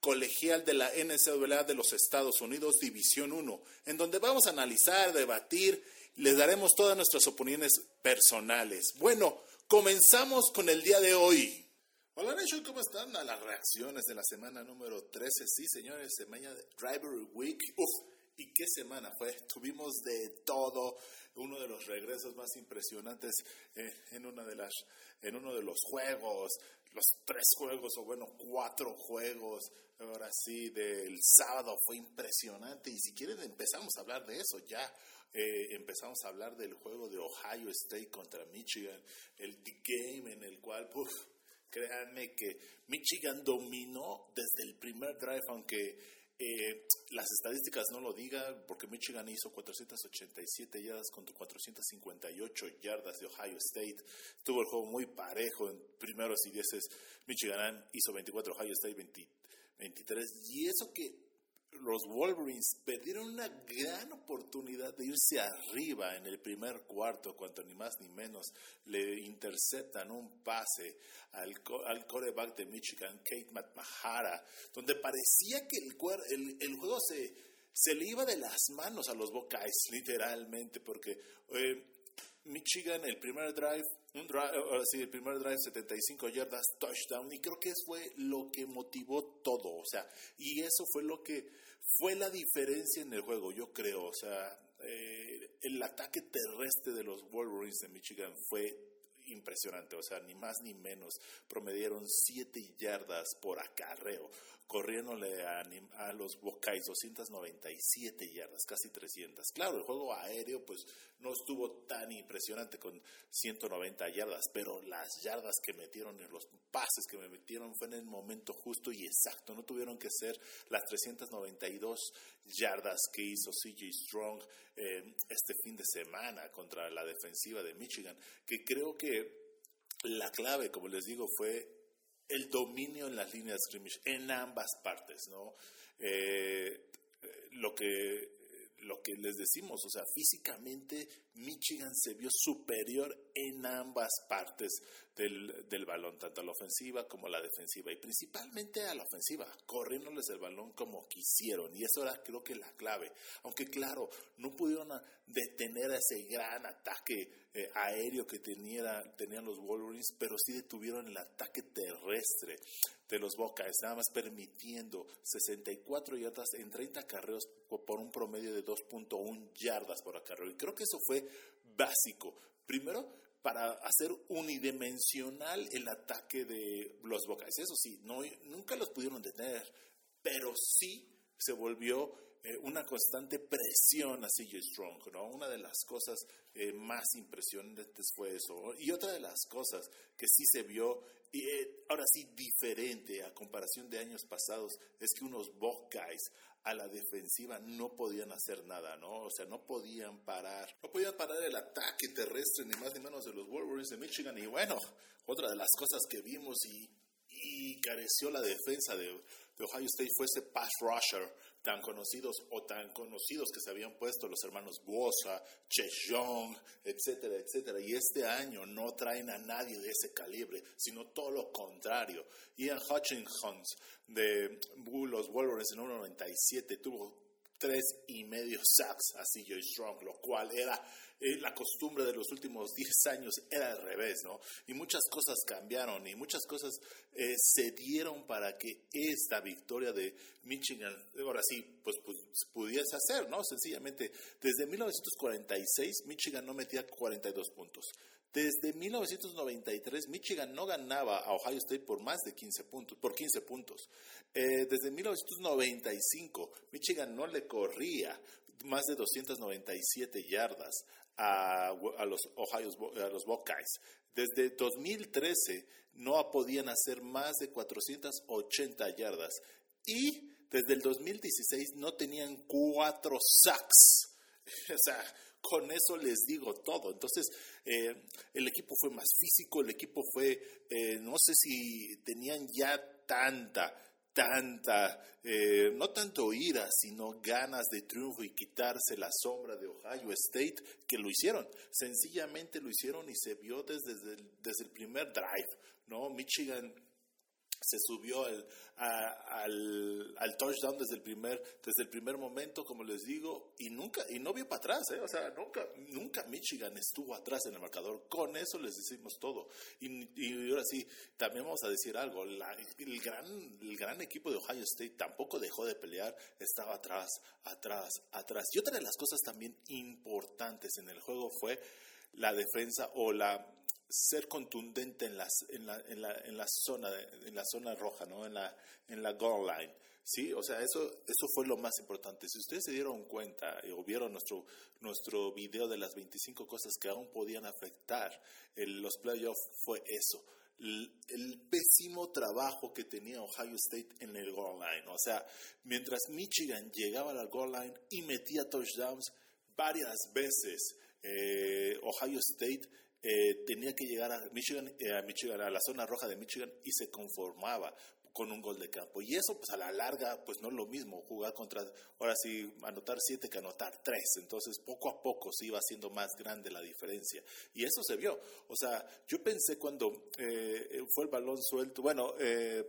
colegial de la NCAA de los Estados Unidos, División 1, en donde vamos a analizar, debatir, les daremos todas nuestras opiniones personales. Bueno, comenzamos con el día de hoy. Hola Nation, ¿cómo están? A las reacciones de la semana número 13. Sí, señores, semana de Driver Week. Uf, ¿y qué semana fue? Tuvimos de todo. Uno de los regresos más impresionantes eh, en, una de las, en uno de los juegos los tres juegos, o bueno, cuatro juegos, ahora sí, del sábado fue impresionante. Y si quieren empezamos a hablar de eso, ya eh, empezamos a hablar del juego de Ohio State contra Michigan, el game en el cual, pues, créanme que Michigan dominó desde el primer drive, aunque eh, las estadísticas no lo digan, porque Michigan hizo 487 yardas contra 458 yardas de Ohio State. Tuvo el juego muy parejo en primeros y dieces. Michigan hizo 24, Ohio State 23. Y eso que los Wolverines perdieron una gran oportunidad de irse arriba en el primer cuarto, cuando ni más ni menos le interceptan un pase al, al coreback de Michigan, Kate McMahara, donde parecía que el, el, juego se, se le iba de las manos a los Buckeyes, literalmente, porque eh, Michigan, el primer drive, un drive, sí, el primer drive, 75 yardas, touchdown, y creo que eso fue lo que motivó todo, o sea, y eso fue lo que fue la diferencia en el juego, yo creo, o sea, eh, el ataque terrestre de los Wolverines de Michigan fue impresionante, o sea, ni más ni menos, promedieron 7 yardas por acarreo, corriéndole a, a los Buckeyes 297 yardas, casi 300. Claro, el juego aéreo pues no estuvo tan impresionante con 190 yardas, pero las yardas que metieron en los pases que me metieron fue en el momento justo y exacto, no tuvieron que ser las 392 yardas que hizo CJ Strong eh, este fin de semana contra la defensiva de Michigan, que creo que la clave, como les digo, fue el dominio en las líneas scrimmage en ambas partes, ¿no? Eh, lo que lo que les decimos, o sea, físicamente Michigan se vio superior en ambas partes del, del, balón, tanto a la ofensiva como a la defensiva, y principalmente a la ofensiva, corriéndoles el balón como quisieron, y eso era creo que la clave, aunque claro, no pudieron detener ese gran ataque eh, aéreo que tenía, tenían los Wolverines, pero sí detuvieron el ataque terrestre de los Buckeyes, nada más permitiendo 64 yardas en 30 carreros por un promedio de 2.1 yardas por acarreo. Y creo que eso fue básico. Primero, para hacer unidimensional el ataque de los Buckeyes. Eso sí, no, nunca los pudieron detener, pero sí se volvió eh, una constante presión a CJ Strong, ¿no? Una de las cosas eh, más impresionantes fue eso. Y otra de las cosas que sí se vio, eh, ahora sí diferente a comparación de años pasados, es que unos Buckeyes a la defensiva no podían hacer nada, ¿no? O sea, no podían parar, no podían parar el ataque terrestre ni más ni menos de los Wolverines de Michigan. Y bueno, otra de las cosas que vimos y, y careció la defensa de, de Ohio State fue ese pass rusher tan conocidos o tan conocidos que se habían puesto los hermanos Bosa, Young, etcétera, etcétera. Y este año no traen a nadie de ese calibre, sino todo lo contrario. Ian Hutchins de los Wolverines en 1.97 tuvo tres y medio sacks a CJ Strong, lo cual era eh, la costumbre de los últimos 10 años era al revés, ¿no? Y muchas cosas cambiaron y muchas cosas eh, se dieron para que esta victoria de Michigan, ahora sí, pues, pues, pudiese hacer, ¿no? Sencillamente, desde 1946 Michigan no metía 42 puntos. Desde 1993, Michigan no ganaba a Ohio State por más de 15 puntos, por 15 puntos. Eh, desde 1995, Michigan no le corría más de 297 yardas a, los Ohio, a los Buckeyes. Desde 2013 no podían hacer más de 480 yardas y desde el 2016 no tenían cuatro sacks. O sea, con eso les digo todo. Entonces, eh, el equipo fue más físico, el equipo fue, eh, no sé si tenían ya tanta, tanta, eh, no tanto ira, sino ganas de triunfo y quitarse la sombra de Ohio State, que lo hicieron. Sencillamente lo hicieron y se vio desde desde el primer drive, ¿no? Michigan se subió al, al, touchdown desde el primer desde el primer momento como les digo y nunca y no vio para atrás ¿eh? o sea nunca nunca Michigan estuvo atrás en el marcador. Con eso les decimos todo. Y, ahora sí también vamos a decir algo. El gran el gran equipo de Ohio State tampoco dejó de pelear estaba atrás atrás atrás. Y otra de las cosas también importantes en el juego fue la defensa o la ser contundente en, las, en, la, en, la, en, la zona, en la zona roja, ¿no? en, la, en la goal line. ¿sí? O sea, eso, eso fue lo más importante. Si ustedes se dieron cuenta o vieron nuestro, nuestro video de las 25 cosas que aún podían afectar los playoffs, fue eso. El, el, pésimo trabajo que tenía Ohio State en el goal line. O sea, mientras Michigan llegaba a la goal line y metía touchdowns varias veces, eh, Ohio State eh, tenía que llegar a Michigan, eh, a Michigan, a la zona roja de Michigan y se conformaba con un gol de campo. Y eso, pues a la larga, pues no es lo mismo jugar contra, ahora sí, anotar siete que anotar tres. Entonces, poco a poco se iba haciendo más grande la diferencia. Y eso se vio. O sea, yo pensé cuando eh, fue el balón suelto, bueno,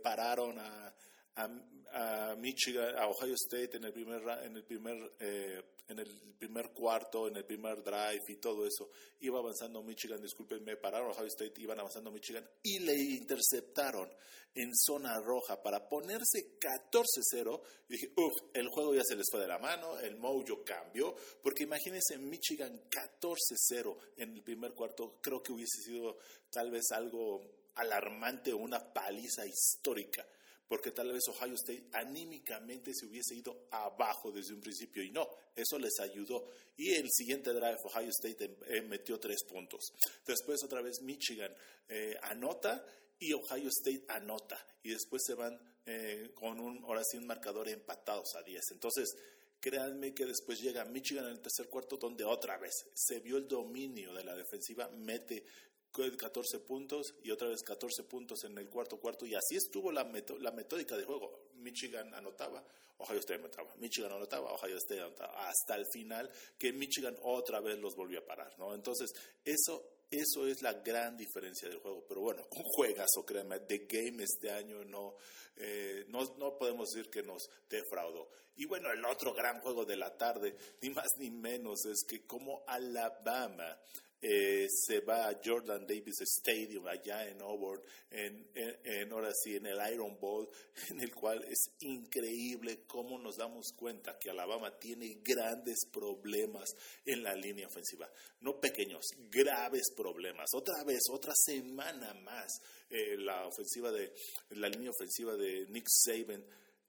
pararon a, a, Michigan, a Ohio State en el primer, en el primer, eh, en el primer cuarto, en el primer drive y todo eso. Iba avanzando Michigan, discúlpenme, pararon Ohio State, iban avanzando Michigan y le interceptaron en zona roja para ponerse 14-0. Y dije, uff, el juego ya se les fue de la mano, el mojo cambió, porque imagínense Michigan 14-0 en el primer cuarto, creo que hubiese sido tal vez algo alarmante o una paliza histórica porque tal vez Ohio State anímicamente se hubiese ido abajo desde un principio y no, eso les ayudó. Y el siguiente drive Ohio State em, eh, metió tres puntos. Después otra vez Michigan eh, anota y Ohio State anota y después se van eh, con un, ahora sí, un marcador empatados a 10. Entonces, créanme que después llega Michigan en el tercer cuarto donde otra vez se vio el dominio de la defensiva, mete 14 puntos y otra vez 14 puntos en el cuarto cuarto y así estuvo la, la metódica de juego. Michigan anotaba, Ohio State anotaba, Michigan anotaba, Ohio State anotaba, hasta el final que Michigan otra vez los volvió a parar, ¿no? Entonces, eso eso es la gran diferencia del juego. Pero bueno, un juegazo, créanme. The Game este año no, eh, no, no, podemos decir que nos defraudó. Y bueno, el otro gran juego de la tarde, ni más ni menos, es que como Alabama eh, se va a Jordan Davis Stadium allá en Auburn, en, en, ahora sí, en el Iron Bowl, en el cual es increíble cómo nos damos cuenta que Alabama tiene grandes problemas en la línea ofensiva. No pequeños, graves problemas. Otra vez, otra semana más, eh, la ofensiva de, la línea ofensiva de Nick Saban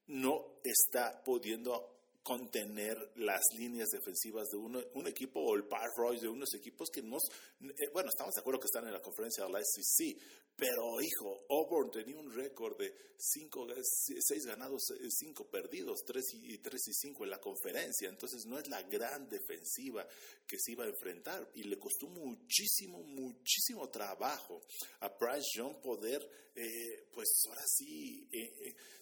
no está pudiendo contener las líneas defensivas de un equipo o el par de unos equipos que nos, eh, bueno, estamos de acuerdo que están en la conferencia de la SEC, pero hijo, Auburn tenía un récord de cinco, seis ganados, eh, cinco perdidos, tres y, tres y cinco en la conferencia, entonces no es la gran defensiva que se iba a enfrentar y le costó muchísimo, muchísimo trabajo a Bryce Young poder, eh, pues ahora sí,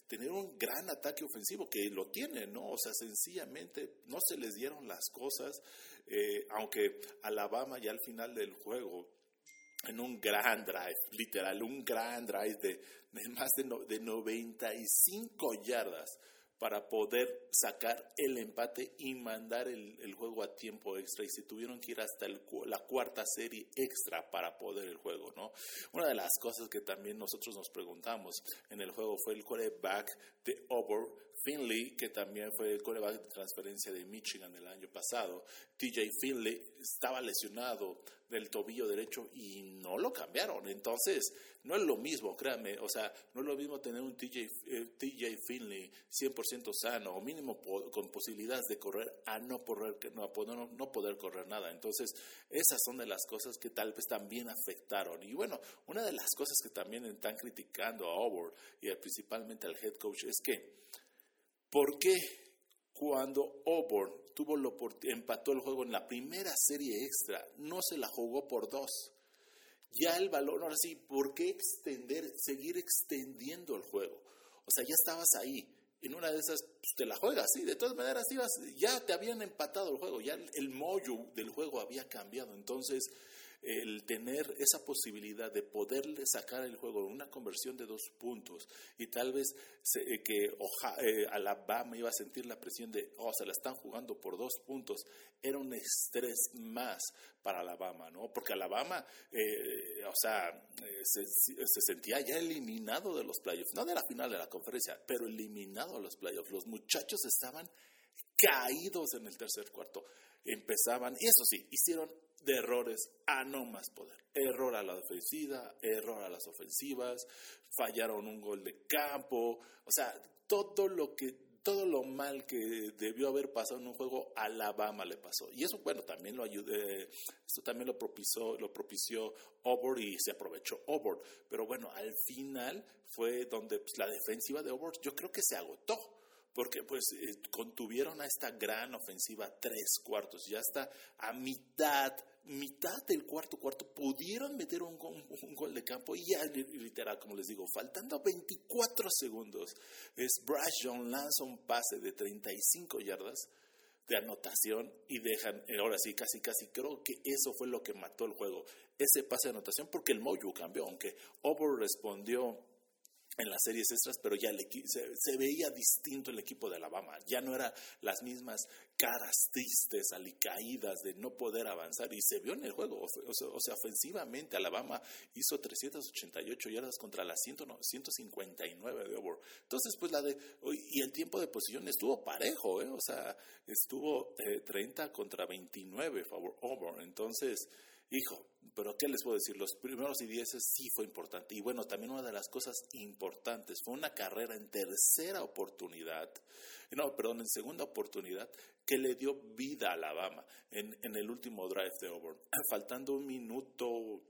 tener un gran ataque ofensivo, que lo tiene, ¿no? O sea, sencillamente no se les dieron las cosas, eh, aunque Alabama ya al final del juego, en un gran drive, literal, un gran drive de, más de, de 95 yardas, para poder sacar el empate y mandar el, juego a tiempo extra y se tuvieron que ir hasta la cuarta serie extra para poder el juego, ¿no? Una de las cosas que también nosotros nos preguntamos en el juego fue el quarterback de Over Finley, que también fue el quarterback de transferencia de Michigan el año pasado. TJ Finley estaba lesionado del tobillo derecho y no lo cambiaron. Entonces, no es lo mismo, créanme, o sea, no es lo mismo tener un TJ, eh, Finley 100% sano o mínimo con posibilidades de correr a no poder, no, no poder correr nada. Entonces, esas son de las cosas que tal vez también afectaron. Y bueno, una de las cosas que también están criticando a Auburn y principalmente al head coach es que ¿Por qué cuando Auburn tuvo lo empató el juego en la primera serie extra, no se la jugó por dos? Ya el balón, ahora sí, ¿por qué extender, seguir extendiendo el juego? O sea, ya estabas ahí. En una de esas pues, te la juegas, sí. De todas maneras, ibas, ya te habían empatado el juego, ya el, el mollo del juego había cambiado. Entonces, el tener esa posibilidad de poderle sacar el juego en una conversión de dos puntos y tal vez eh, que eh, Alabama iba a sentir la presión de, oh, se la están jugando por dos puntos, era un estrés más para Alabama, ¿no? Porque Alabama, eh, o sea, se, se, sentía ya eliminado de los playoffs, no de la final de la conferencia, pero eliminado de los playoffs. Los muchachos estaban caídos en el tercer cuarto. Empezaban, y eso sí, hicieron de errores a no más poder. Error a la defensiva, error a las ofensivas, fallaron un gol de campo, o sea, todo lo que todo lo mal que debió haber pasado en un juego Alabama le pasó. Y eso bueno, también lo ayudé, esto también lo propició lo propició Auburn y se aprovechó Auburn, pero bueno, al final fue donde pues, la defensiva de Auburn yo creo que se agotó porque pues eh, contuvieron a esta gran ofensiva tres cuartos, ya está a mitad mitad del cuarto cuarto pudieron meter un, gol de campo y ya literal, como les digo, faltando 24 segundos, es Bryce John lanza un pase de 35 yardas de anotación y dejan, ahora sí, casi, casi, creo que eso fue lo que mató el juego, ese pase de anotación, porque el Mojo cambió, aunque Over respondió en las series extras, pero ya se, veía distinto el equipo de Alabama. Ya no eran las mismas caras tristes, alicaídas de no poder avanzar. Y se vio en el juego. O sea, ofensivamente Alabama hizo 388 yardas contra las 159 de Auburn. Entonces, pues la de. Y el tiempo de posición estuvo parejo, ¿eh? O sea, estuvo 30 eh, contra 29 favor Auburn. Entonces Hijo, pero ¿qué les puedo decir? Los primeros y dieces sí fue importante. Y bueno, también una de las cosas importantes fue una carrera en tercera oportunidad, no, perdón, en segunda oportunidad, que le dio vida a Alabama en, en el último drive de Auburn. Faltando un minuto,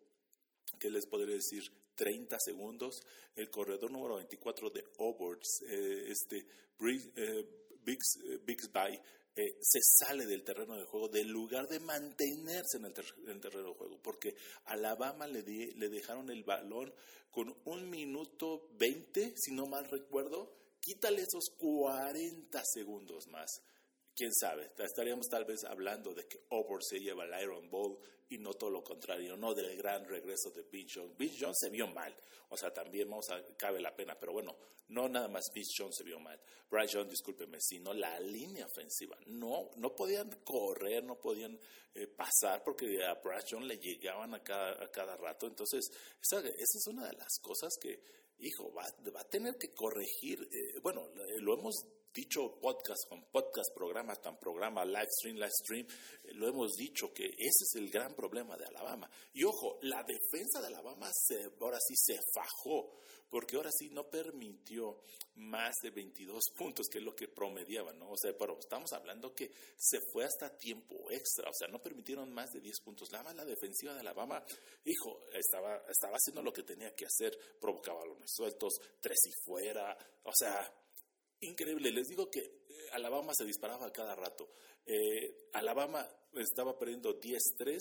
¿qué les podría decir? 30 segundos, el corredor número 24 de Auburn, eh, este, eh, Biggs, eh, By, eh, se sale del terreno de juego, del lugar de mantenerse en el, terreno de juego, porque Alabama le, le dejaron el balón con un minuto 20, si no mal recuerdo, quítale esos 40 segundos más quién sabe, estaríamos tal vez hablando de que Auburn se lleva el Iron Bowl y no todo lo contrario, no del gran regreso de Vince Jones. Vince Jones se vio mal, o sea, también vamos a, cabe la pena, pero bueno, no nada más Vince Jones se vio mal. Bryce Jones, discúlpeme, sino la línea ofensiva. No, no podían correr, no podían eh, pasar porque a Bryce Jones le llegaban a cada, a cada rato. Entonces, esa, esa es una de las cosas que, hijo, va, va a tener que corregir. Eh, bueno, lo hemos dicho podcast con podcast, programa tan programa, live stream, live stream, eh, lo hemos dicho que ese es el gran problema de Alabama. Y ojo, la defensa de Alabama se, ahora sí se fajó, porque ahora sí no permitió más de 22 puntos, que es lo que promediaban, ¿no? O sea, pero estamos hablando que se fue hasta tiempo extra, o sea, no permitieron más de 10 puntos. La la defensiva de Alabama, hijo, estaba, estaba haciendo lo que tenía que hacer, provocaba los sueltos, tres y fuera, o sea, increíble. Les digo que eh, Alabama se disparaba a cada rato. Eh, Alabama estaba perdiendo 10-3,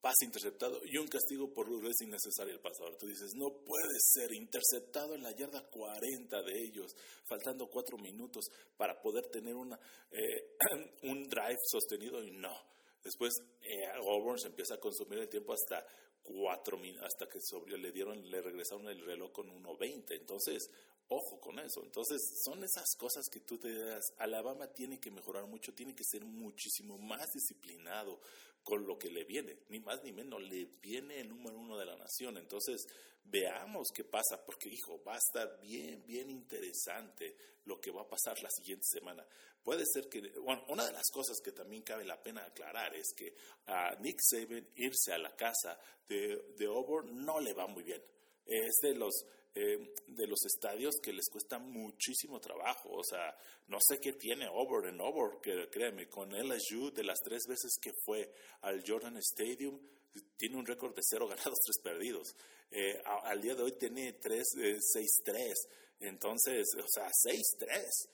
pase interceptado y un castigo por rudez innecesaria el pasador. Tú dices, no puede ser interceptado en la yarda 40 de ellos, faltando cuatro minutos para poder tener una, eh, un drive sostenido y no. Después Auburn se empieza a consumir el tiempo hasta cuatro hasta que sobre, le dieron, le regresaron el reloj con 1.20. Entonces, Ojo con eso. Entonces, son esas cosas que tú te das. Alabama tiene que mejorar mucho, tiene que ser muchísimo más disciplinado con lo que le viene. Ni más ni menos, le viene el número uno de la nación. Entonces, veamos qué pasa, porque, hijo, va a estar bien, bien interesante lo que va a pasar la siguiente semana. Puede ser que, bueno, una de las cosas que también cabe la pena aclarar es que a Nick Saban irse a la casa de, de Auburn no le va muy bien. Es de los eh, de los estadios que les cuesta muchísimo trabajo. O sea, no sé qué tiene Over en Over, que créeme, con LSU de las tres veces que fue al Jordan Stadium, tiene un récord de cero ganados, tres perdidos. Eh, al día de hoy tiene tres, 6-3. Eh, Entonces, o sea, 6-3.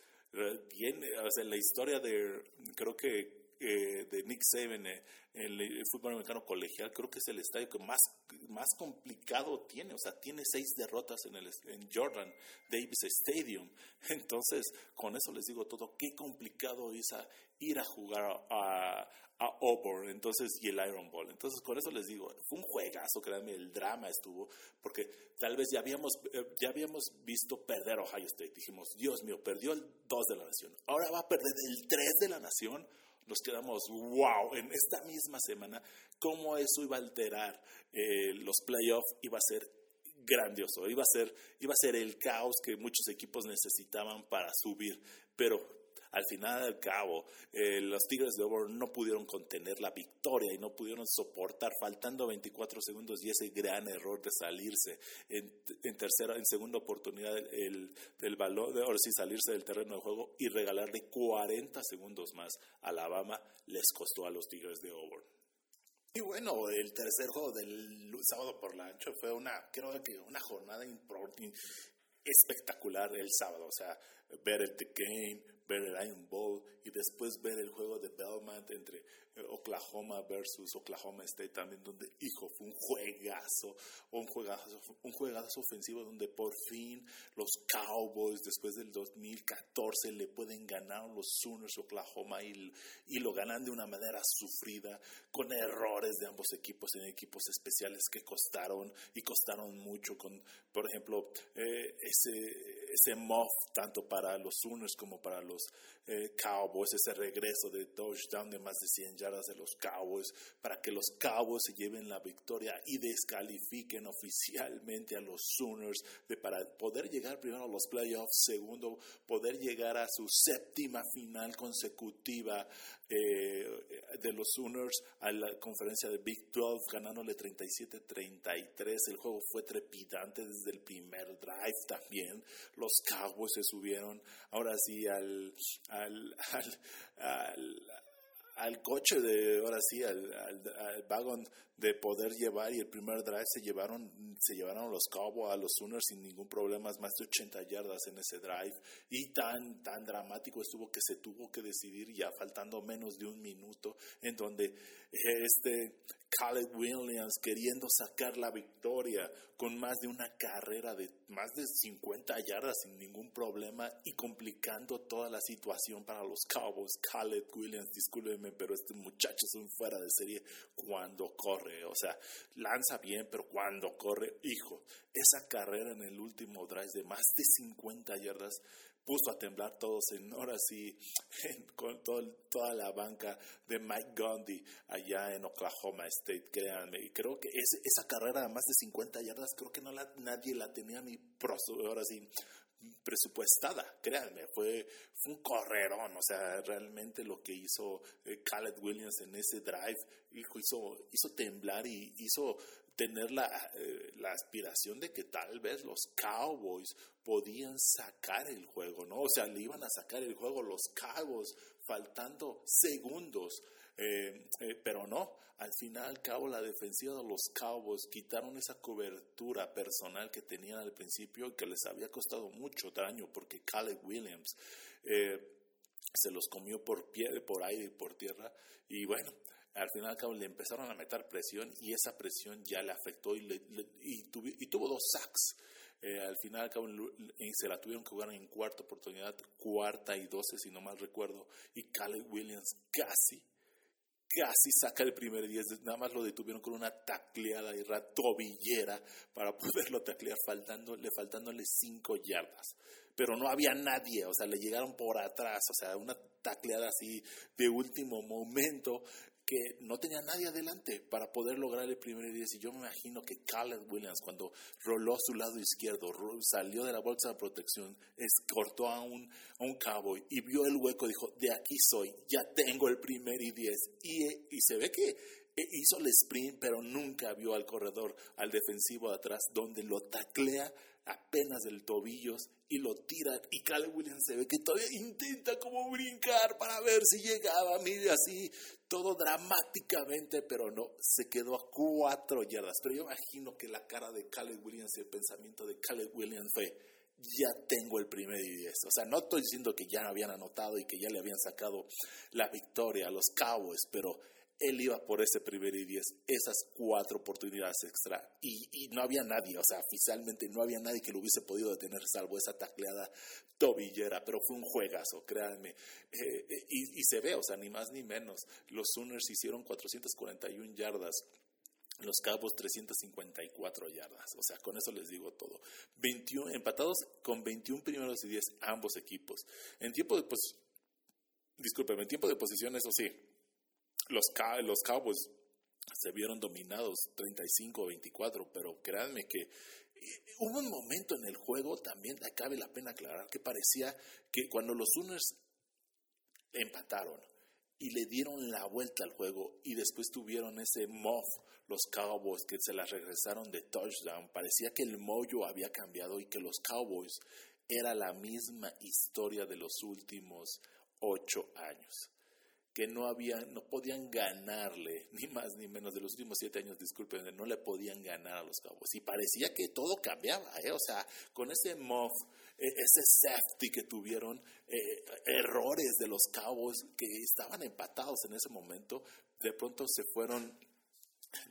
Bien, o sea, la historia de, creo que eh, de Nick Saban en el, fútbol americano colegial, creo que es el estadio que más, más complicado tiene. O sea, tiene seis derrotas en, el, en Jordan Davis Stadium. Entonces, con eso les digo todo, qué complicado es ir a jugar a, a Auburn, entonces, y el Iron Ball. Entonces, con eso les digo, fue un juegazo, créanme, el drama estuvo, porque tal vez ya habíamos, eh, ya habíamos visto perder a Ohio State. Dijimos, Dios mío, perdió el 2 de la nación, ahora va a perder el 3 de la nación nos quedamos, wow, en esta misma semana, cómo eso iba a alterar eh, los playoffs, iba a ser grandioso, iba a ser, iba a ser el caos que muchos equipos necesitaban para subir, pero al final al cabo, eh, los Tigres de Auburn no pudieron contener la victoria y no pudieron soportar, faltando 24 segundos y ese gran error de salirse en, tercera, en segunda oportunidad el, del balón, de ahora sí salirse del terreno de juego y regalarle 40 segundos más a Alabama les costó a los Tigres de Auburn. Y bueno, el tercer juego del sábado por la ancho fue una, creo que una jornada espectacular el sábado. O sea, ver el The Game, ver el Iron Bowl y después ver el juego de Belmont entre eh, Oklahoma versus Oklahoma State también, donde, hijo, fue un juegazo, un juegazo, un juegazo ofensivo donde por fin los Cowboys, después del 2014, le pueden ganar los Sooners Oklahoma y, y lo ganan de una manera sufrida, con errores de ambos equipos en equipos especiales que costaron y costaron mucho, con, por ejemplo, eh, ese ese muff tanto para los Sooners como para los eh, Cowboys, ese regreso de touchdown de más de 100 yardas de los Cowboys, para que los Cowboys se lleven la victoria y descalifiquen oficialmente a los Sooners de, para poder llegar primero a los playoffs, segundo, poder llegar a su séptima final consecutiva eh, de los Sooners a la conferencia de Big 12, ganándole 37-33. El juego fue trepidante desde el primer drive también. Los Cowboys se subieron ahora sí al, al, al, al coche de, ahora sí, al, al, vagón de poder llevar y el primer drive se llevaron, se llevaron los Cowboys a los Sooners sin ningún problema, más de 80 yardas en ese drive y tan, tan dramático estuvo que se tuvo que decidir ya faltando menos de un minuto en donde este Caleb Williams queriendo sacar la victoria con más de una carrera de más de 50 yardas sin ningún problema y complicando toda la situación para los Cowboys. Caleb Williams, discúlpeme, pero este muchacho es un fuera de serie cuando corre. O sea, lanza bien, pero cuando corre, hijo, esa carrera en el último drive de más de 50 yardas puso a temblar todos en horas y con toda la banca de Mike Gundy allá en Oklahoma State, créanme. Y creo que esa carrera de más de 50 yardas, creo que no la, nadie la tenía ni ahora sí presupuestada, créanme, fue, un correrón, o sea, realmente lo que hizo eh, Khaled Williams en ese drive hizo, hizo temblar y hizo tener la, eh, la, aspiración de que tal vez los Cowboys podían sacar el juego, ¿no? O sea, le iban a sacar el juego los Cowboys faltando segundos, eh, eh, pero no, al final al cabo la defensiva de los Cowboys quitaron esa cobertura personal que tenían al principio y que les había costado mucho daño porque Caleb Williams se los comió por, pie, por aire y por tierra y bueno, al final al cabo le empezaron a meter presión y esa presión ya le afectó y, tuvo dos sacks. Eh, al final al cabo se la tuvieron que jugar en cuarta oportunidad, cuarta y doce si no mal recuerdo, y Caleb Williams casi, casi saca el primer 10, nada más lo detuvieron con una tacleada y tobillera para poderlo taclear faltándole, faltándole cinco yardas pero no había nadie, o sea, le llegaron por atrás, o sea, una tacleada así de último momento que no tenía nadie adelante para poder lograr el primer 10. Y yo me imagino que Caleb Williams, cuando roló a su lado izquierdo, salió de la bolsa de protección, cortó a un, a un cowboy y vio el hueco, dijo, de aquí soy, ya tengo el primer y 10. Y, y se ve que hizo el sprint, pero nunca vio al corredor, al defensivo de atrás, donde lo taclea apenas del tobillos y lo tira y Caleb Williams se ve que todavía intenta como brincar para ver si llegaba, mire así, todo dramáticamente, pero no, se quedó a cuatro yardas. Pero yo imagino que la cara de Caleb Williams y el pensamiento de Caleb Williams fue, ya tengo el primer y diez. O sea, no estoy diciendo que ya habían anotado y que ya le habían sacado la victoria a los Cowboys, pero él iba por ese primer y diez, esas cuatro oportunidades extra. Y, no había nadie, o sea, oficialmente no había nadie que lo hubiese podido detener, salvo esa tacleada tobillera, pero fue un juegazo, créanme. Eh, eh, y, y, se ve, o sea, ni más ni menos. Los Sooners hicieron 441 yardas los Cabos 354 yardas. O sea, con eso les digo todo. 21, empatados con 21 primeros y 10 ambos equipos. En tiempo de pues, discúlpeme, en tiempo de posición, eso sí, los, los Cowboys se vieron dominados 35-24, pero créanme que eh, hubo un momento en el juego, también cabe la pena aclarar, que parecía que cuando los Sooners empataron y le dieron la vuelta al juego y después tuvieron ese muff los Cowboys que se las regresaron de touchdown. Parecía que el mollo había cambiado y que los Cowboys era la misma historia de los últimos ocho años que no habían, no podían ganarle, ni más ni menos de los últimos siete años, disculpen, no le podían ganar a los Cowboys. Y parecía que todo cambiaba, ¿eh? o sea, con ese muff, e, ese safety que tuvieron, eh, errores de los Cowboys que estaban empatados en ese momento, de pronto se fueron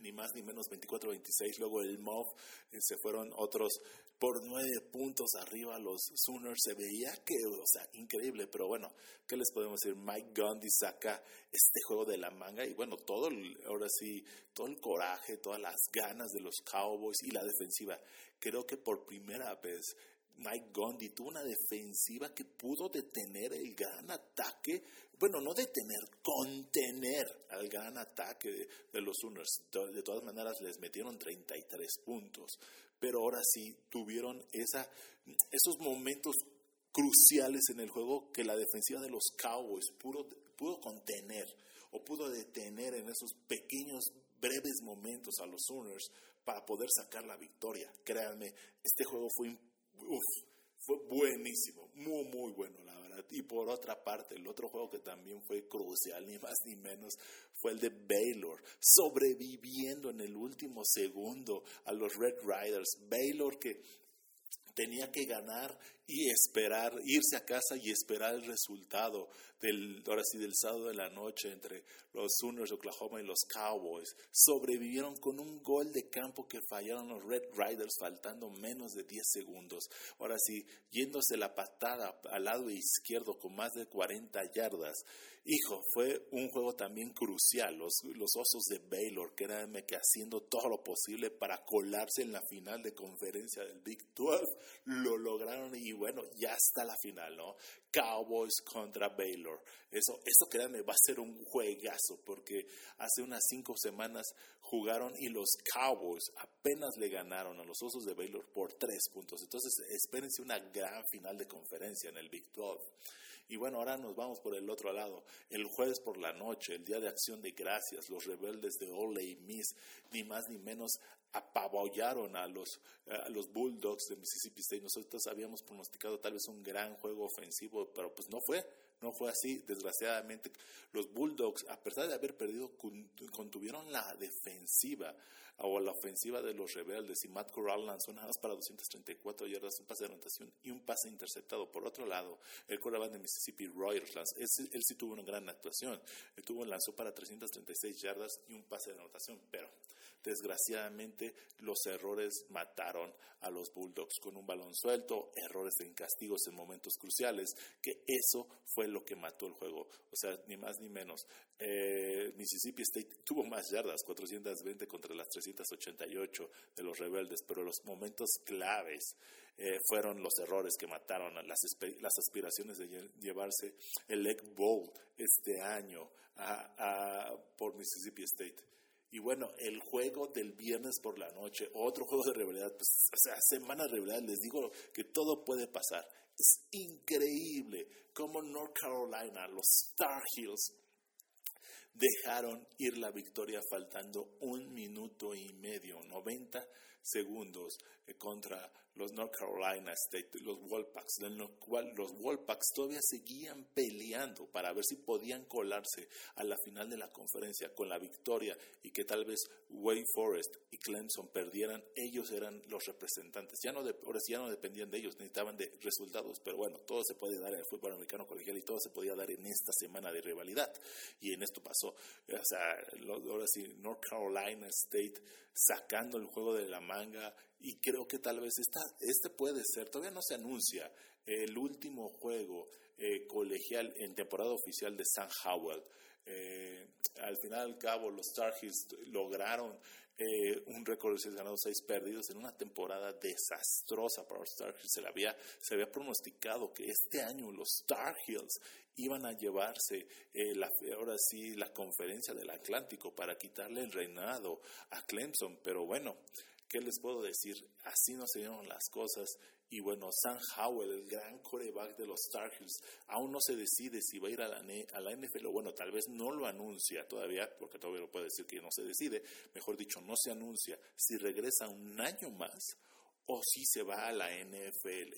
ni más ni menos 24-26. Luego el MOV eh, se fueron otros por nueve puntos arriba los Sooners. Se veía que, o sea, increíble, pero bueno, ¿qué les podemos decir? Mike Gundy saca este juego de la manga y bueno, todo el, ahora sí, todo el coraje, todas las ganas de los Cowboys y la defensiva. Creo que por primera vez Mike Gundy tuvo una defensiva que pudo detener el gran ataque, bueno, no detener, contener al gran ataque de, los Sooners. De, todas maneras, les metieron 33 puntos, pero ahora sí tuvieron esos momentos cruciales en el juego que la defensiva de los Cowboys pudo, pudo contener o pudo detener en esos pequeños, breves momentos a los Sooners para poder sacar la victoria. Créanme, este juego fue uf, fue buenísimo, muy, muy bueno, la verdad. Y por otra parte, el otro juego que también fue crucial, ni más ni menos, fue el de Baylor, sobreviviendo en el último segundo a los Red Riders. Baylor que tenía que ganar y esperar, irse a casa y esperar el resultado del, ahora sí, del sábado de la noche entre los Sooners de Oklahoma y los Cowboys. Sobrevivieron con un gol de campo que fallaron los Red Riders faltando menos de 10 segundos. Ahora sí, yéndose la patada al lado izquierdo con más de 40 yardas. Hijo, fue un juego también crucial. Los, los Osos de Baylor, créanme que haciendo todo lo posible para colarse en la final de conferencia del Big 12, lo lograron y bueno, ya está la final, ¿no? Cowboys contra Baylor. Eso, eso créanme, va a ser un juegazo porque hace unas cinco semanas jugaron y los Cowboys apenas le ganaron a los Osos de Baylor por tres puntos. Entonces, espérense una gran final de conferencia en el Big 12. Y bueno, ahora nos vamos por el otro lado. El jueves por la noche, el día de acción de gracias, los rebeldes de Ole y Miss, ni más ni menos, apaballaron a los, a los Bulldogs de Mississippi State. Nosotros habíamos pronosticado tal vez un gran juego ofensivo, pero pues no fue. No fue así, desgraciadamente. Los Bulldogs, a pesar de haber perdido, contuvieron la defensiva o la ofensiva de los rebeldes y Matt Corral lanzó nada más para 234 yardas, un pase de anotación y un pase interceptado. Por otro lado, el quarterback de Mississippi, Roy él, él, sí tuvo una gran actuación. Él tuvo, lanzó para 336 yardas y un pase de anotación, pero Desgraciadamente, los errores mataron a los Bulldogs con un balón suelto, errores en castigos en momentos cruciales, que eso fue lo que mató el juego. O sea, ni más ni menos. Eh, Mississippi State tuvo más yardas, 420 contra las 388 de los rebeldes, pero los momentos claves eh, fueron los errores que mataron las, las aspiraciones de llevarse el Egg Bowl este año por Mississippi State. Y bueno, el juego del viernes por la noche, otro juego de rivalidad, pues, o sea, semana de rivalidad, les digo que todo puede pasar. Es increíble cómo North Carolina, los Star Heels, dejaron ir la victoria faltando un minuto y medio, 90 segundos eh, contra los North Carolina State, los cual los Wolfpacks todavía seguían peleando para ver si podían colarse a la final de la conferencia con la victoria y que tal vez Wake Forest y Clemson perdieran, ellos eran los representantes. Ya no ahora sí ya no dependían de ellos, necesitaban de resultados, pero bueno, todo se puede dar en el fútbol americano colegial y todo se podía dar en esta semana de rivalidad. Y en esto pasó. O sea, ahora sí, North Carolina State sacando el juego de la manga y creo que tal vez esta, este puede ser, todavía no se anuncia, el último juego eh, colegial en temporada oficial de San Howell. Eh, al final al cabo, los Tar Heels lograron eh, un récord de seis ganados, seis perdidos en una temporada desastrosa para los Tar Heels. Se, había, se había pronosticado que este año los Tar Heels iban a llevarse la, ahora sí la conferencia del Atlántico para quitarle el reinado a Clemson, pero bueno, ¿Qué les puedo decir? Así no se dieron las cosas. Y bueno, Sam Howell, el gran coreback de los Star aún no se decide si va a ir a la, a la NFL. O bueno, tal vez no lo anuncia todavía, porque todavía lo puede decir que no se decide. Mejor dicho, no se anuncia si regresa un año más o si se va a la NFL.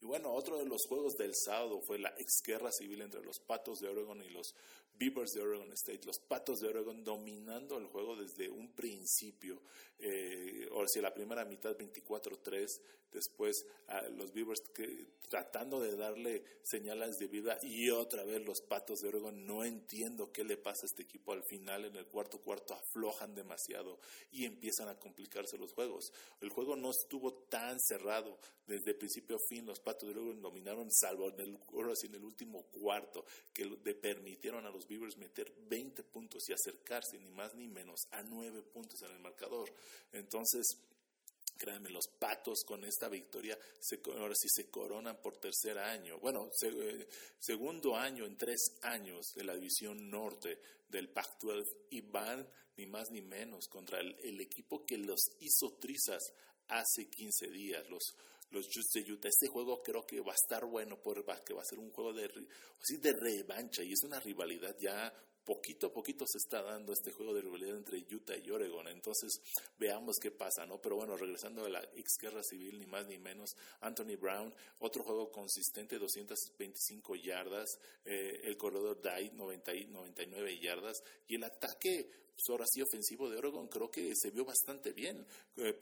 Y bueno, otro de los juegos del sábado fue la exguerra civil entre los Patos de Oregon y los Beavers de Oregon State, los Patos de Oregon dominando el juego desde un principio. Eh, o sea, la primera mitad 24-3, después los Beavers tratando de darle señales de vida y otra vez los Patos de Oregon. No entiendo qué le pasa a este equipo al final, en el cuarto cuarto aflojan demasiado y empiezan a complicarse los juegos. El juego no estuvo tan cerrado desde principio a fin. Los Patos de Oregon dominaron, salvo en el, en el último cuarto, que le permitieron a los Beavers meter 20 puntos y acercarse ni más ni menos a 9 puntos en el marcador. Entonces, créanme, los patos con esta victoria se, ahora sí se coronan por tercer año, bueno, eh, segundo año en tres años de la división norte del Pac-12 y van ni más ni menos contra el, equipo que los hizo trizas hace 15 días, los los Jets de Utah. Este juego creo que va a estar bueno porque va a ser un juego de, de revancha y es una rivalidad ya poquito a poquito se está dando este juego de rivalidad entre Utah y Oregon. Entonces, veamos qué pasa, ¿no? Pero bueno, regresando a la ex guerra civil, ni más ni menos, Anthony Brown, otro juego consistente, 225 yardas, eh, el corredor Dye, 90, 99 yardas, y el ataque ahora sí ofensivo de Oregon creo que se vio bastante bien. Eh,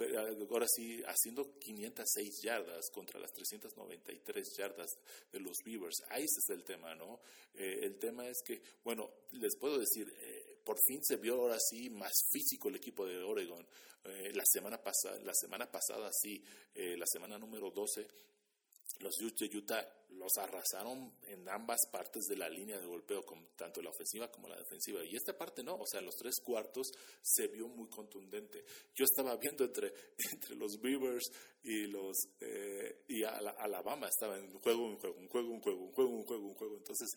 ahora sí, haciendo 506 yardas contra las 393 yardas de los Beavers. Ahí es el tema, ¿no? Eh, el tema es que, bueno, les puedo decir, eh, por fin se vio ahora sí más físico el equipo de Oregon. la, semana pasada, la semana pasada sí, la semana número 12 los Utes de Utah los arrasaron en ambas partes de la línea de golpeo, tanto la ofensiva como la defensiva. Y esta parte no, o sea, los tres cuartos se vio muy contundente. Yo estaba viendo entre, entre los Beavers y los eh, y Alabama, estaba en un juego, un juego, un juego, un juego, un juego, un juego, un juego. Entonces,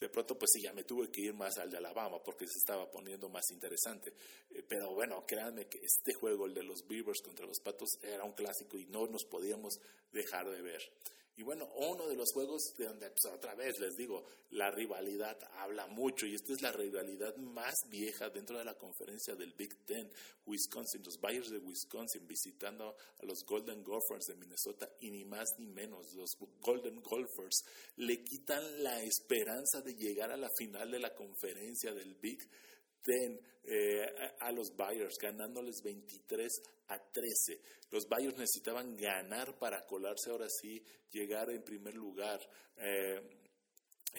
de pronto, pues sí, ya me tuve que ir más al de Alabama porque se estaba poniendo más interesante. Eh, pero bueno, créanme que este juego, el de los Beavers contra los Patos, era un clásico y no nos podíamos dejar de ver. Y bueno, uno de los juegos de donde, pues, otra vez les digo, la rivalidad habla mucho y esta es la rivalidad más vieja dentro de la conferencia del Big Ten, Wisconsin, los Bayers de Wisconsin visitando a los Golden Gophers de Minnesota y ni más ni menos, los Golden Golfers le quitan la esperanza de llegar a la final de la conferencia del Big Ten eh, a los Bayers, ganándoles 23 a 13. Los Bayers necesitaban ganar para colarse ahora sí, llegar en primer lugar. Eh,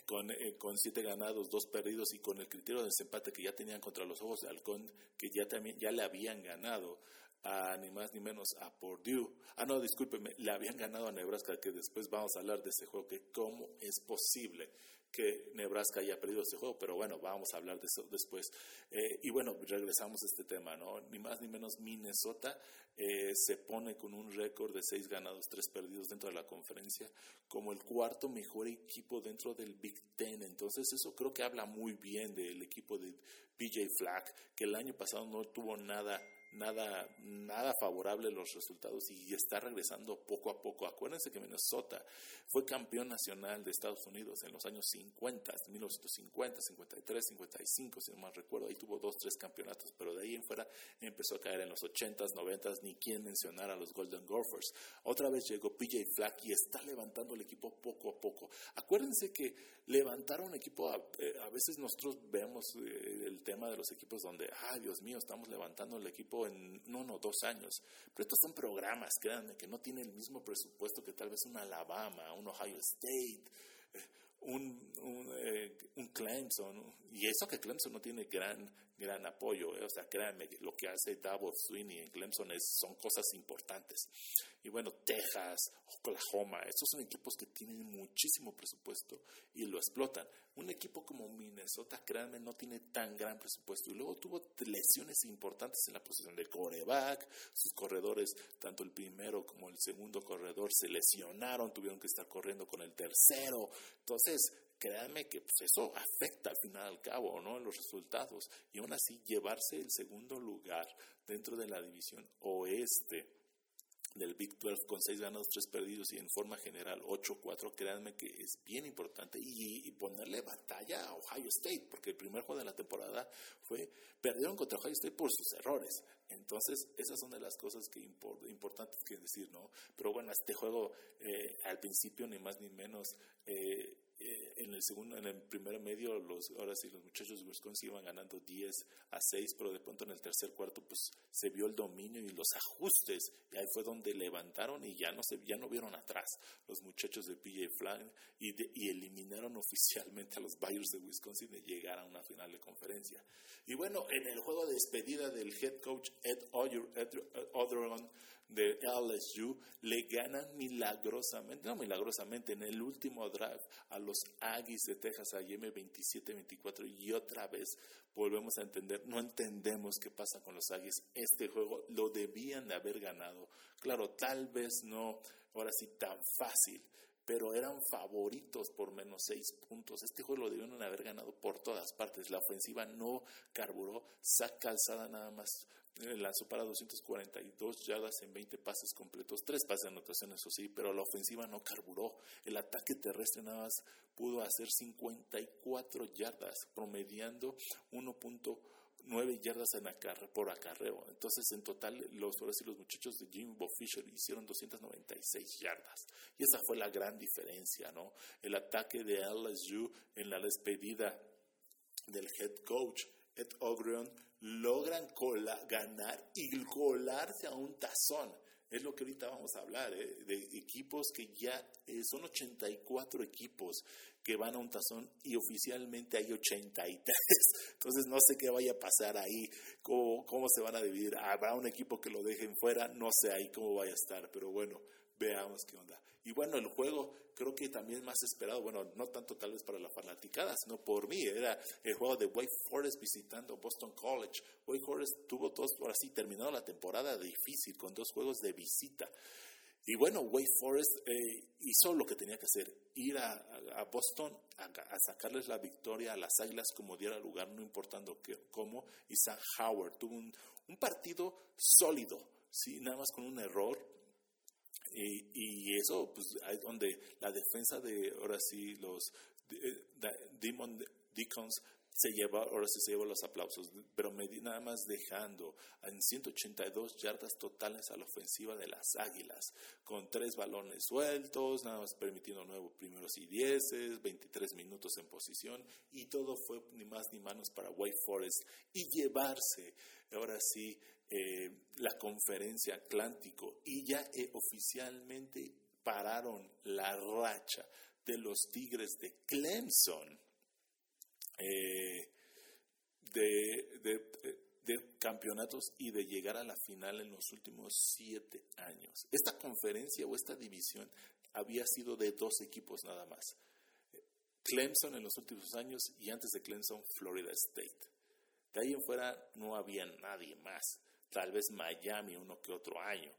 con, eh, con, siete ganados, dos perdidos y con el criterio de desempate que ya tenían contra los Ojos de Halcón, que ya también ya le habían ganado a ni más ni menos a Purdue. Ah, no, discúlpeme, le habían ganado a Nebraska, que después vamos a hablar de ese juego, que cómo es posible que Nebraska haya perdido ese juego, pero bueno, vamos a hablar de eso después. Eh, y bueno, regresamos a este tema, ¿no? Ni más ni menos Minnesota eh, se pone con un récord de seis ganados, tres perdidos dentro de la conferencia, como el cuarto mejor equipo dentro del Big Ten. Entonces, eso creo que habla muy bien del equipo de PJ Flack, que el año pasado no tuvo nada nada, nada favorable los resultados y está regresando poco a poco. Acuérdense que Minnesota fue campeón nacional de Estados Unidos en los años 50, 1950, 53, 55, si no mal recuerdo. Ahí tuvo dos, tres campeonatos, pero de ahí en fuera empezó a caer en los 80s, 90s, ni quién mencionar a los Golden Gophers. Otra vez llegó PJ Flack y está levantando el equipo poco a poco. Acuérdense que levantar un equipo, a, eh, veces nosotros vemos eh, el tema de los equipos donde, ay Dios mío, estamos levantando el equipo en, no, no, dos años. Pero estos son programas, créanme, que no tienen el mismo presupuesto que tal vez un Alabama, un Ohio State, eh, un, un, un Clemson. Y eso que Clemson no tiene gran gran apoyo. ¿eh? O sea, créanme, lo que hace Davos Sweeney en Clemson es, son cosas importantes. Y bueno, Texas, Oklahoma, estos son equipos que tienen muchísimo presupuesto y lo explotan. Un equipo como Minnesota, créanme, no tiene tan gran presupuesto. Y luego tuvo lesiones importantes en la posición de coreback. Sus corredores, tanto el primero como el segundo corredor, se lesionaron, tuvieron que estar corriendo con el tercero. Entonces, créanme que pues, eso afecta al final al cabo, ¿no? Los resultados. Y aún así, llevarse el segundo lugar dentro de la división oeste del Big 12 con seis ganados, tres perdidos y en forma general 8-4, créanme que es bien importante y, ponerle batalla a Ohio State, porque el primer juego de la temporada fue, perdieron contra Ohio State por sus errores. Entonces, esas son de las cosas que importantes que decir, ¿no? Pero bueno, este juego eh, al principio ni más ni menos eh, eh, en el segundo, en el primer medio, los, ahora sí, los muchachos de Wisconsin iban ganando 10 a 6, pero de pronto en el tercer cuarto, pues se vio el dominio y los ajustes, y ahí fue donde levantaron y ya no se, ya no vieron atrás los muchachos de PJ Flying y, y eliminaron oficialmente a los Bayers de Wisconsin de llegar a una final de conferencia. Y bueno, en el juego de despedida del head coach Ed Oderon, de LSU le ganan milagrosamente, no milagrosamente, en el último drive a los Aggies de Texas A&M 27-24 y otra vez volvemos a entender, no entendemos qué pasa con los Aggies. Este juego lo debían de haber ganado. Claro, tal vez no, ahora sí, tan fácil, pero eran favoritos por menos seis puntos. Este juego lo debieron haber ganado por todas partes. La ofensiva no carburó, saca alzada nada más eh, lanzó para 242 yardas en 20 pases completos, tres pases de anotación, eso sí, pero la ofensiva no carburó. El ataque terrestre nada más pudo hacer 54 yardas, promediando 1.9 yardas en por acarreo. Entonces, en total, los, ahora los muchachos de Jimbo Fisher hicieron 296 yardas. Y esa fue la gran diferencia, ¿no? El ataque de LSU en la despedida del head coach Ed Ogrion logran ganar y colarse a un tazón. Es lo que ahorita vamos a hablar, ¿eh? de equipos que ya eh, son 84 equipos que van a un tazón y oficialmente hay 83. Entonces no sé qué vaya a pasar ahí, cómo, cómo se van a dividir. Habrá un equipo que lo dejen fuera, no sé ahí cómo vaya a estar, pero bueno, veamos qué onda. Y bueno, el juego creo que también más esperado, bueno, no tanto tal vez para la fanaticada, sino por mí, era el juego de Wake Forest visitando Boston College. Wake Forest tuvo dos, ahora sí, terminado la temporada difícil con dos juegos de visita. Y bueno, Wake Forest eh, hizo lo que tenía que hacer, ir a, Boston a, sacarles la victoria a las Águilas como diera lugar, no importando cómo. Y Sam Howard tuvo un, partido sólido, ¿sí? nada más con un error, y, eso, pues, es donde la defensa de, ahora sí, los Demon Deacons se lleva, ahora sí se lleva los aplausos, pero nada más dejando en 182 yardas totales a la ofensiva de las Águilas, con tres balones sueltos, nada más permitiendo nuevos primeros y dieces, 23 minutos en posición, y todo fue ni más ni menos para White Forest, y llevarse, ahora sí, eh, la conferencia Atlántico y ya eh, oficialmente pararon la racha de los Tigres de Clemson eh, de, campeonatos y de llegar a la final en los últimos siete años. Esta conferencia o esta división había sido de dos equipos nada más. Clemson en los últimos años y antes de Clemson, Florida State. De ahí en fuera no había nadie más tal vez Miami uno que otro año,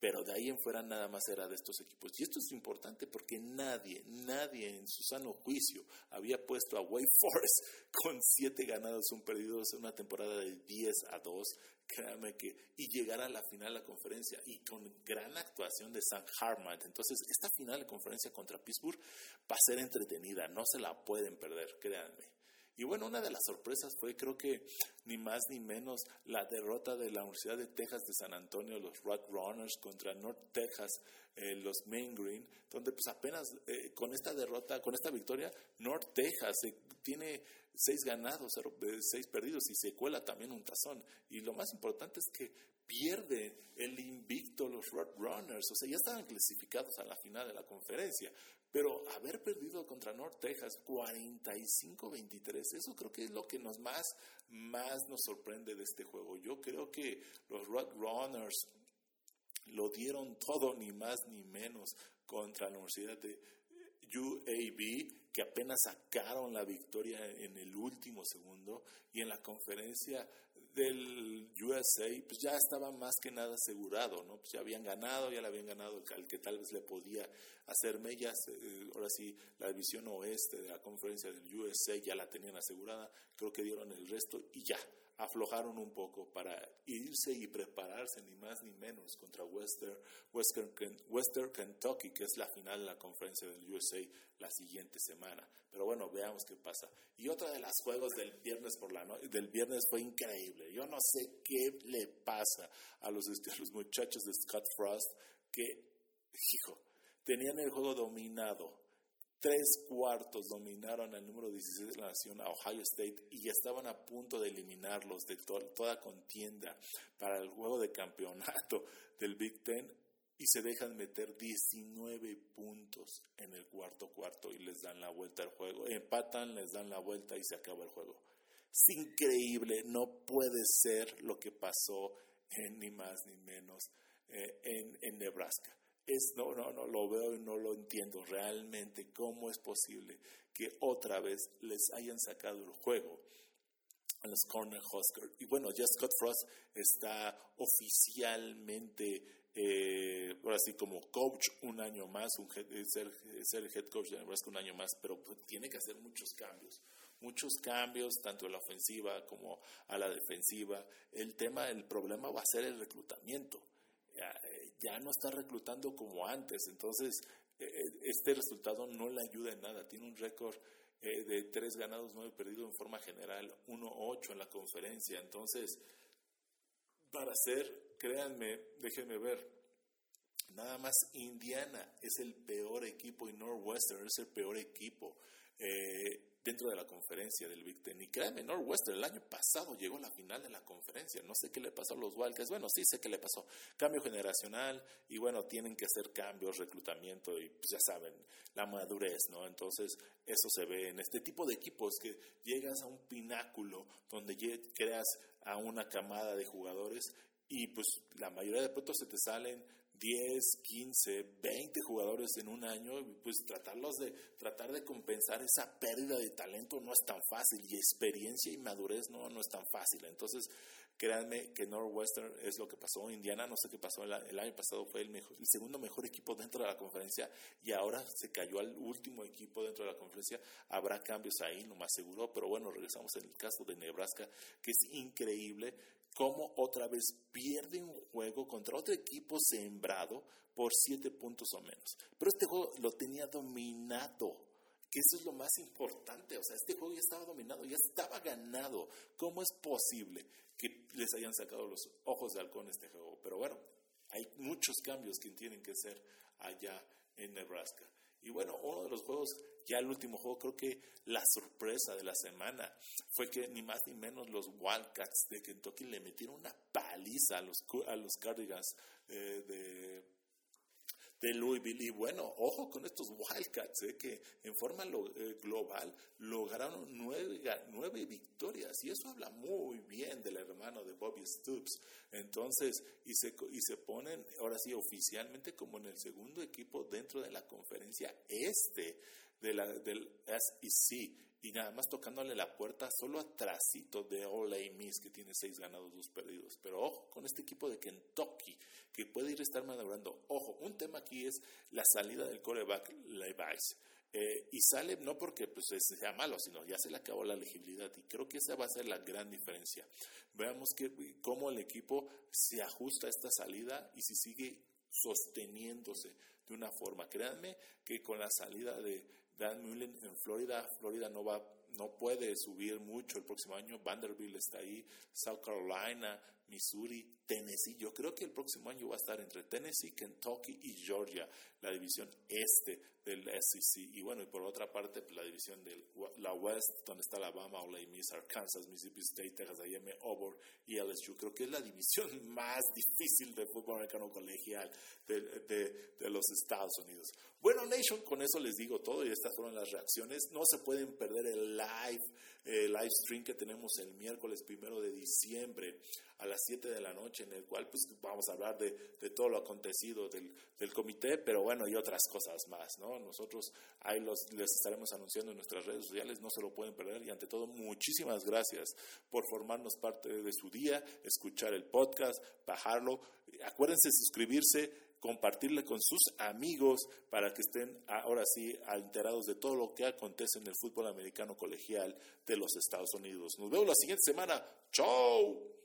pero de ahí en fuera nada más era de estos equipos. Y esto es importante porque nadie, nadie en su sano juicio había puesto a Wake Forest con siete ganados, un perdidos en una temporada de 10 a 2. Créame que, y llegar a la final de la conferencia y con gran actuación de Sam Hartman. Entonces, esta final de conferencia contra Pittsburgh va a ser entretenida, no se la pueden perder, créanme. Y bueno, una de las sorpresas fue, creo que ni más ni menos, la derrota de la Universidad de Texas de San Antonio, los Runners contra North Texas, eh, los Main Green, donde pues apenas eh, con esta derrota, con esta victoria, North Texas eh, tiene seis ganados, seis perdidos y se cuela también un tazón. Y lo más importante es que pierde el invicto los Road Runners, o sea, ya estaban clasificados a la final de la conferencia, pero haber perdido contra North Texas 45-23, eso creo que es lo que nos más, más nos sorprende de este juego. Yo creo que los Runners lo dieron todo, ni más ni menos, contra la Universidad de UAB, que apenas sacaron la victoria en el último segundo, y en la conferencia del USA, pues ya estaba más que nada asegurado, ¿no? Pues ya habían ganado, ya le habían ganado al que tal vez le podía hacer mellas. Eh, ahora sí, la división oeste de la conferencia del USA ya la tenían asegurada, creo que dieron el resto y ya, aflojaron un poco para irse y prepararse ni más ni menos contra Western, Western, Kentucky, que es la final de la conferencia del USA la siguiente semana. Pero bueno, veamos qué pasa. Y otra de las juegos del viernes por la del viernes fue increíble. Yo no sé qué le pasa a los, a los muchachos de Scott Frost que, hijo, tenían el juego dominado Tres cuartos dominaron el número 16 de la nación a Ohio State y estaban a punto de eliminarlos de toda contienda para el juego de campeonato del Big Ten y se dejan meter 19 puntos en el cuarto cuarto y les dan la vuelta al juego. Empatan, les dan la vuelta y se acaba el juego. Es increíble, no puede ser lo que pasó en ni más ni menos eh, en Nebraska es, no, no, no, lo veo y no lo entiendo realmente cómo es posible que otra vez les hayan sacado el juego a los Corner Huskers. Y bueno, ya Scott Frost está oficialmente, eh, ahora sí, como coach un año más, un eh, ser, ser head coach de Nebraska un año más, pero pues, tiene que hacer muchos cambios muchos cambios, tanto en la ofensiva como a la defensiva. El tema, el problema va a ser el reclutamiento ya no está reclutando como antes, entonces eh, eh, este resultado no le ayuda en nada. Tiene un récord eh, de tres ganados, nueve perdidos en forma general, 1-8 en la conferencia. Entonces, para ser, créanme, déjenme ver, nada más Indiana es el peor equipo y Northwestern es el peor equipo dentro de la conferencia del Big Ten. Y créanme, Northwestern el año pasado llegó a la final de la conferencia. No sé qué le pasó a los Wildcats. Bueno, sí sé qué le pasó. Cambio generacional y bueno, tienen que hacer cambios, reclutamiento y pues, ya saben, la madurez, ¿no? Entonces, eso se ve en este tipo de equipos que llegas a un pináculo donde creas a una camada de jugadores y pues la mayoría de pronto se te salen 10, 15, 20 jugadores en un año, pues tratarlos de, tratar de compensar esa pérdida de talento no es tan fácil y experiencia y madurez no, no es tan fácil. Entonces, créanme que Northwestern es lo que pasó. Indiana, no sé qué pasó, el, año pasado fue el, mejor, el segundo mejor equipo dentro de la conferencia y ahora se cayó al último equipo dentro de la conferencia. Habrá cambios ahí, no más seguro, pero bueno, regresamos en el caso de Nebraska, que es increíble cómo otra vez pierde un juego contra otro equipo sembrado por siete puntos o menos. Pero este juego lo tenía dominado, que eso es lo más importante. O sea, este juego ya estaba dominado, ya estaba ganado. ¿Cómo es posible que les hayan sacado los ojos de halcón este juego? Pero bueno, hay muchos cambios que tienen que ser allá en Nebraska. Y bueno, uno de los juegos, ya el último juego, creo que la sorpresa de la semana fue que ni más ni menos los Wildcats de Kentucky le metieron una paliza a los, a los Cardigans eh, de de Louisville. Y bueno, ojo con estos Wildcats, eh, que en forma eh, global lograron nueve, nueve, victorias. Y eso habla muy bien del hermano de Bobby Stoops. Entonces, y se, y se ponen ahora sí oficialmente como en el segundo equipo dentro de la conferencia este. De la, del SEC y nada más tocándole la puerta solo atrásito de Ole Miss que tiene seis ganados, dos perdidos. Pero ojo con este equipo de Kentucky que puede ir a estar madurando. Ojo, un tema aquí es la salida del coreback Levi's. Eh, y sale no porque pues, sea malo, sino ya se le acabó la legibilidad y creo que esa va a ser la gran diferencia. Veamos que, cómo el equipo se ajusta a esta salida y si sigue sosteniéndose de una forma. Créanme que con la salida de Dan Mullen en Florida, Florida no va no puede subir mucho el próximo año. Vanderbilt está ahí, South Carolina, Missouri, Tennessee. Yo creo que el próximo año va a estar entre Tennessee, Kentucky y Georgia, la división este del SEC. Y bueno, y por otra parte, pues, la división de la West, donde está Alabama, Ole Miss, Arkansas, Mississippi State, Texas A&M, Auburn y LSU. Creo que es la división más difícil de fútbol americano colegial de, de, los Estados Unidos. Bueno, Nation, con eso les digo todo y estas fueron las reacciones. No se pueden perder el live, el live stream que tenemos el miércoles primero de diciembre a las 7 de la noche, en el cual pues vamos a hablar de, todo lo acontecido del, del, comité, pero bueno, y otras cosas más, ¿no? Nosotros ahí los, les estaremos anunciando en nuestras redes sociales, no se lo pueden perder, y ante todo, muchísimas gracias por formarnos parte de su día, escuchar el podcast, bajarlo, acuérdense suscribirse, compartirle con sus amigos para que estén ahora sí enterados de todo lo que acontece en el fútbol americano colegial de los Estados Unidos. Nos vemos la siguiente semana. ¡Chao!